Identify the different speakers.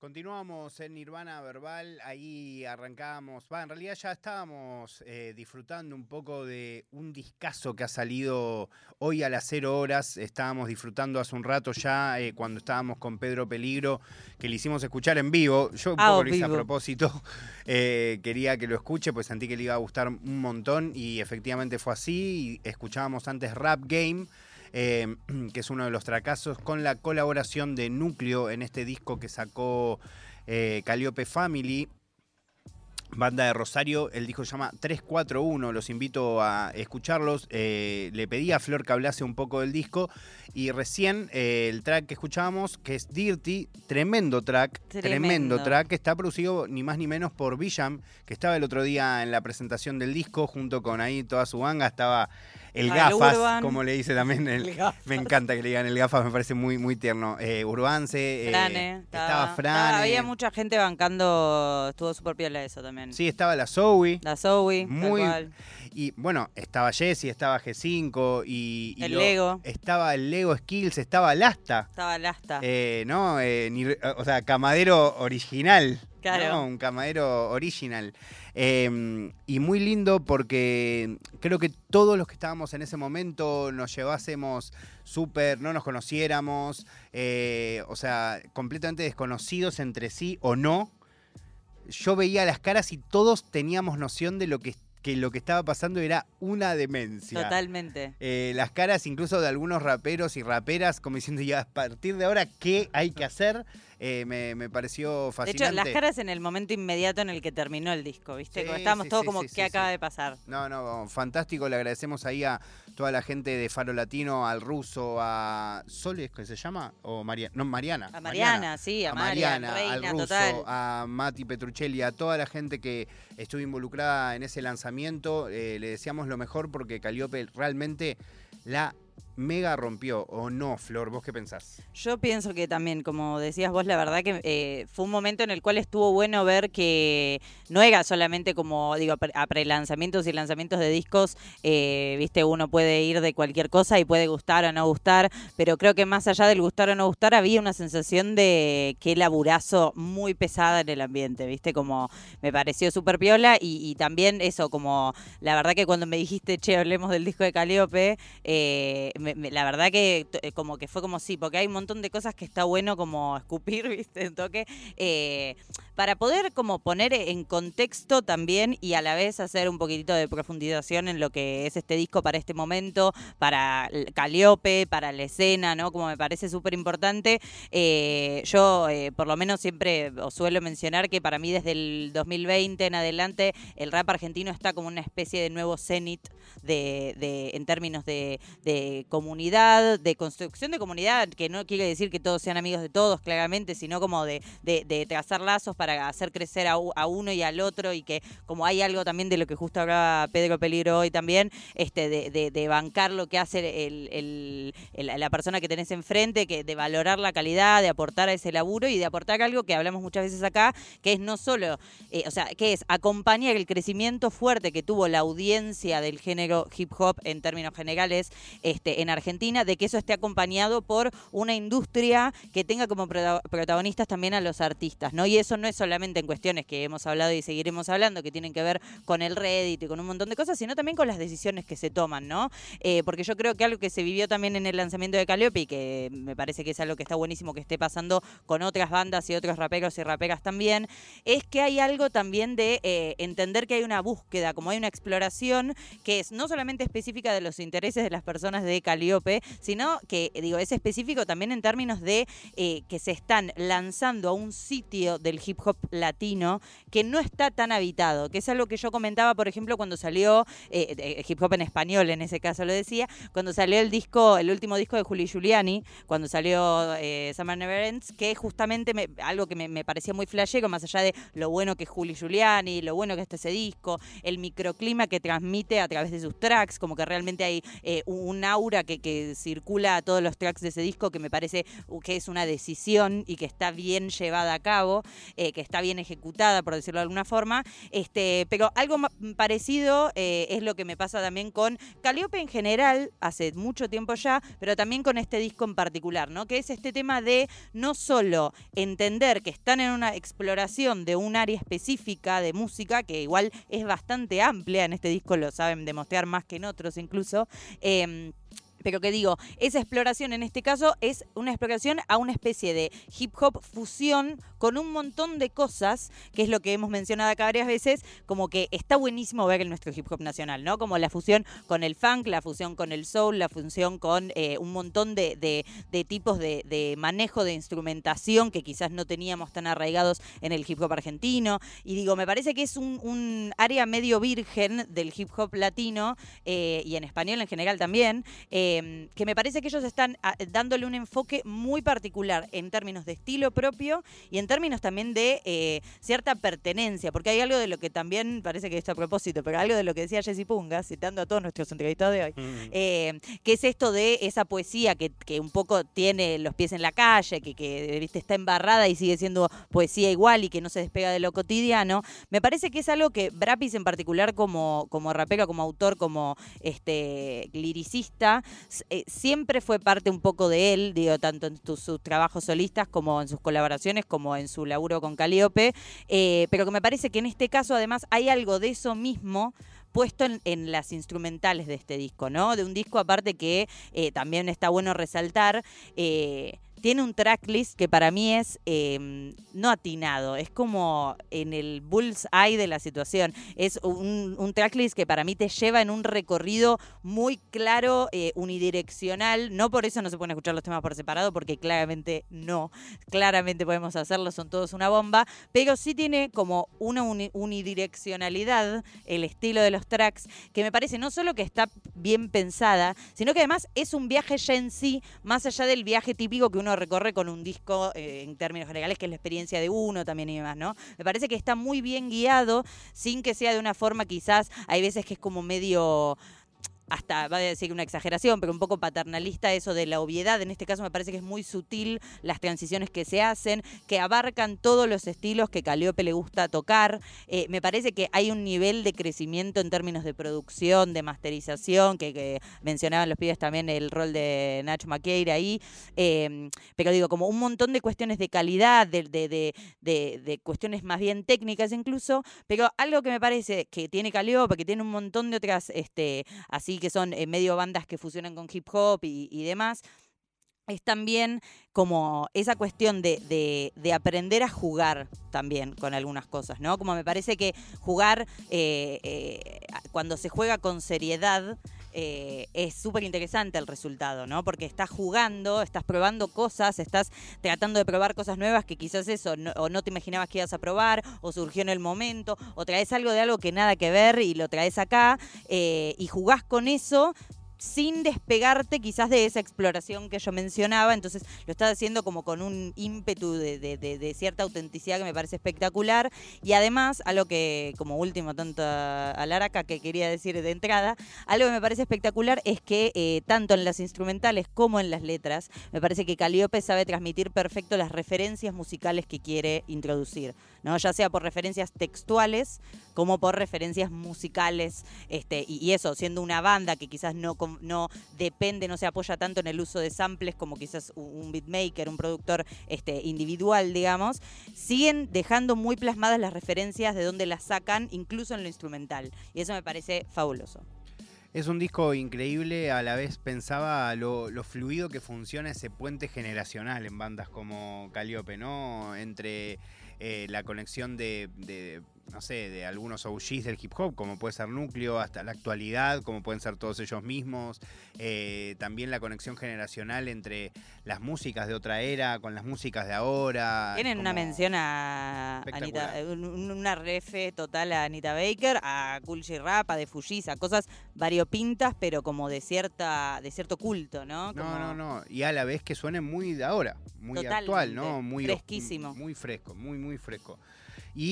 Speaker 1: Continuamos en Nirvana Verbal, ahí arrancábamos, va, en realidad ya estábamos eh, disfrutando un poco de un discazo que ha salido hoy a las cero horas, estábamos disfrutando hace un rato ya eh, cuando estábamos con Pedro Peligro, que le hicimos escuchar en vivo, yo un
Speaker 2: Ah,
Speaker 1: poco lo hice a propósito, eh, quería que lo escuche, pues sentí que le iba a gustar un montón y efectivamente fue así, y escuchábamos antes Rap Game, eh, que es uno de los tracazos, con la colaboración de Núcleo en este disco que sacó eh, Calliope Family, banda de Rosario. El disco se llama 341, los invito a escucharlos. Eh, le pedí a Flor que hablase un poco del disco y recién eh, el track que escuchábamos, que es Dirty, tremendo track, tremendo,
Speaker 2: Tremendo.
Speaker 1: track, que está producido ni más ni menos por Villam, que estaba el otro día en la presentación del disco junto con ahí toda su banda, estaba el
Speaker 2: Ah, el
Speaker 1: Gafas,
Speaker 2: Urban.
Speaker 1: como le dice también el, me encanta que le digan el gafas, me parece muy, muy tierno. Eh, Urbance, eh, estaba Frane.
Speaker 2: había mucha gente bancando. Estuvo súper piola eso también.
Speaker 1: Sí, estaba la Zoe.
Speaker 2: La Zoe,
Speaker 1: Muy-
Speaker 2: tal cual.
Speaker 1: Y bueno, estaba Jesse, estaba G5 y. y
Speaker 2: El
Speaker 1: lo-
Speaker 2: Lego.
Speaker 1: Estaba el Lego Skills, estaba Lasta.
Speaker 2: Estaba Lasta.
Speaker 1: eh, ¿No? Eh, ni- o sea, camadero original.
Speaker 2: Claro.
Speaker 1: ¿no? Un camadero original. Eh, y muy lindo porque creo que todos los que estábamos en ese momento nos llevásemos súper, no nos conociéramos, eh, o sea, completamente desconocidos entre sí o no. Yo veía las caras y todos teníamos noción de lo que, que lo que estaba pasando era una demencia.
Speaker 2: Totalmente.
Speaker 1: Eh, las caras incluso de algunos raperos y raperas como diciendo ya a partir de ahora qué hay que hacer eh, me, me pareció
Speaker 2: De
Speaker 1: fascinante.
Speaker 2: hecho, las caras en el momento inmediato en el que terminó el disco, ¿viste?
Speaker 1: Sí,
Speaker 2: Como estábamos
Speaker 1: sí,
Speaker 2: todos
Speaker 1: sí,
Speaker 2: como, ¿qué acaba de pasar?
Speaker 1: No, no, fantástico. Le agradecemos ahí a toda la gente de Faro Latino, al ruso, a Sole, ¿es que se llama? O Mariana. No, Mariana.
Speaker 2: A Mariana, sí, a,
Speaker 1: a
Speaker 2: Mariana,
Speaker 1: Mariana, al ruso,
Speaker 2: total.
Speaker 1: a Mati Petruccelli, a toda la gente que estuvo involucrada en ese lanzamiento. eh, le deseamos lo mejor porque Calliope realmente la mega rompió. ¿O no, Flor? ¿Vos qué pensás?
Speaker 2: Yo pienso que también, como decías vos, la verdad que eh, fue un momento en el cual estuvo bueno ver que no era solamente como, digo, a prelanzamientos y lanzamientos de discos, eh, viste, uno puede ir de cualquier cosa y puede gustar o no gustar, pero creo que más allá del gustar o no gustar, había una sensación de que laburazo muy pesada en el ambiente, viste, como me pareció súper piola y, y también eso, como la verdad que cuando me dijiste, che, hablemos del disco de Caliope, eh, me- me- la verdad que eh, como que fue como sí, porque hay un montón de cosas que está bueno como escupir, viste, un toque, eh, para poder como poner en contexto también y a la vez hacer un poquitito de profundización en lo que es este disco para este momento, para Caliope, para la escena, ¿no? Como me parece súper importante. Eh, yo, eh, por lo menos, siempre os suelo mencionar que para mí desde el 2020 en adelante el rap argentino está como una especie de nuevo cenit de, en términos de, de comunidad, de construcción de comunidad, que no quiere decir que todos sean amigos de todos, claramente, sino como de, de, de trazar lazos para hacer crecer a, uno y al otro y que como hay algo también de lo que justo hablaba Pedro Peligro hoy también, este, de, de- de bancar lo que hace la persona que tenés enfrente, que de valorar la calidad, de aportar a ese laburo y de aportar algo que hablamos muchas veces acá, que es no solo, eh, o sea, que es acompañar el crecimiento fuerte que tuvo la audiencia del género hip hop en términos generales este, en Argentina, de que eso esté acompañado por una industria que tenga como prota- protagonistas también a los artistas, ¿no? Y eso no es solamente en cuestiones que hemos hablado y seguiremos hablando, que tienen que ver con el Reddit y con un montón de cosas, sino también con las decisiones que se toman, ¿no? Eh, porque yo creo que algo que se vivió también en el lanzamiento de Calliope y que me parece que es algo que está buenísimo que esté pasando con otras bandas y otros raperos y raperas también, es que hay algo también de eh, entender que hay una búsqueda, como hay una exploración que es no solamente específica de los intereses de las personas de Calliope, sino que, digo, es específico también en términos de eh, que se están lanzando a un sitio del hip hop latino que no está tan habitado, que es algo que yo comentaba, por ejemplo, cuando salió eh, eh, hip hop en español, en ese caso lo decía, cuando salió el disco, el último disco de Juli Giuliani, cuando salió eh, Summer Never Ends, que justamente me- algo que me, parecía muy flashero, más allá de lo bueno que es Juli Giuliani, lo bueno que está ese disco, el microclima que transmite a través de sus tracks, como que realmente hay eh, un aura que, circula a todos los tracks de ese disco que me parece que es una decisión y que está bien llevada a cabo, que, está bien ejecutada, por decirlo de alguna forma. Este, pero algo parecido eh, es lo que me pasa también con Calliope en general, hace mucho tiempo ya, pero también con este disco en particular, ¿no? Que es este tema de no solo entender que están en una exploración de un área específica de música, que igual es bastante amplia en este disco, lo saben demostrar más que en otros incluso. Em, pero que digo, esa exploración en este caso es una exploración a una especie de hip hop fusión con un montón de cosas, que es lo que hemos mencionado acá varias veces, como que está buenísimo ver en nuestro hip hop nacional, ¿no? Como la fusión con el funk, la fusión con el soul, la fusión con eh, un montón de, tipos de, manejo de instrumentación que quizás no teníamos tan arraigados en el hip hop argentino. Y digo, me parece que es un, área medio virgen del hip hop latino eh, y en español en general también. Eh, Em, que me parece que ellos están ah, dándole un enfoque muy particular en términos de estilo propio y en términos también de eh, cierta pertenencia, porque hay algo de lo que también, parece que esto a propósito, pero algo de lo que decía Jessy Punga, citando a todos nuestros entrevistados de hoy, mm. eh, que es esto de esa poesía que, un poco tiene los pies en la calle, que, que ¿viste? está embarrada y sigue siendo poesía igual y que no se despega de lo cotidiano, me parece que es algo que Brapis en particular como, como rapero, como autor, como este liricista, eh, siempre fue parte un poco de él, digo, tanto en sus trabajos solistas como en sus colaboraciones, como en su laburo con Calíope, eh, pero que me parece que en este caso además hay algo de eso mismo puesto en, las instrumentales de este disco, ¿no? De un disco aparte que eh, también está bueno resaltar tiene un tracklist que para mí es em, no atinado, es como en el bullseye de la situación. Es un, tracklist que para mí te lleva en un recorrido muy claro, eh, unidireccional. No por eso no se pueden escuchar los temas por separado, porque claramente no. Claramente podemos hacerlo, son todos una bomba. Pero sí tiene como una unidireccionalidad el estilo de los tracks, que me parece no solo que está bien pensada, sino que además es un viaje ya en sí, más allá del viaje típico que uno recorre con un disco eh, en términos generales, que es la experiencia de uno también y demás, ¿no? Me parece que está muy bien guiado, sin que sea de una forma quizás, hay veces que es como medio hasta va a decir una exageración, pero un poco paternalista eso de la obviedad. En este caso me parece que es muy sutil las transiciones que se hacen, que abarcan todos los estilos que Caliope le gusta tocar. Eh, me parece que hay un nivel de crecimiento en términos de producción, de masterización, que, mencionaban los pibes también el rol de Nacho Maqueira ahí. Em, pero digo, como un montón de cuestiones de calidad, de, de, de, cuestiones más bien técnicas incluso, pero algo que me parece que tiene Caliope, que tiene un montón de otras este, así que son eh, medio bandas que fusionan con hip hop y, demás es también como esa cuestión de, aprender a jugar también con algunas cosas, ¿no? Como me parece que jugar, eh, eh, cuando se juega con seriedad, es súper interesante el resultado, ¿no? Porque estás jugando, estás probando cosas, estás tratando de probar cosas nuevas que quizás eso, no, o no te imaginabas que ibas a probar, o surgió en el momento, o traes algo de algo que nada que ver y lo traes acá, y jugás con eso sin despegarte quizás de esa exploración que yo mencionaba, entonces lo estás haciendo como con un ímpetu de, cierta autenticidad que me parece espectacular y además, algo que como último tanto a Laraca que quería decir de entrada, algo que me parece espectacular es que eh, tanto en las instrumentales como en las letras, me parece que Caliope sabe transmitir perfecto las referencias musicales que quiere introducir, ¿no? ya sea por referencias textuales como por referencias musicales, este, y, eso, siendo una banda que quizás no, no depende, no se apoya tanto en el uso de samples como quizás un beatmaker, un productor este, individual, digamos, siguen dejando muy plasmadas las referencias de dónde las sacan, incluso en lo instrumental. Y eso me parece fabuloso.
Speaker 1: Es un disco increíble, a la vez pensaba lo, fluido que funciona ese puente generacional en bandas como Calliope, ¿no? Entre eh, la conexión de no sé, de algunos OGs del hip hop, como puede ser Núcleo, hasta la actualidad, como pueden ser todos ellos mismos. Eh, también la conexión generacional entre las músicas de otra era con las músicas de ahora.
Speaker 2: Tienen una mención a Anita, una refe total a Anita Baker, a Cool Rap, a De Fujis, a cosas variopintas, pero como de cierta, de cierto culto, ¿no?
Speaker 1: No, no, no. Y a la vez que suene muy de ahora, muy actual, ¿no? Muy
Speaker 2: fresquísimo.
Speaker 1: Muy fresco, muy, muy fresco.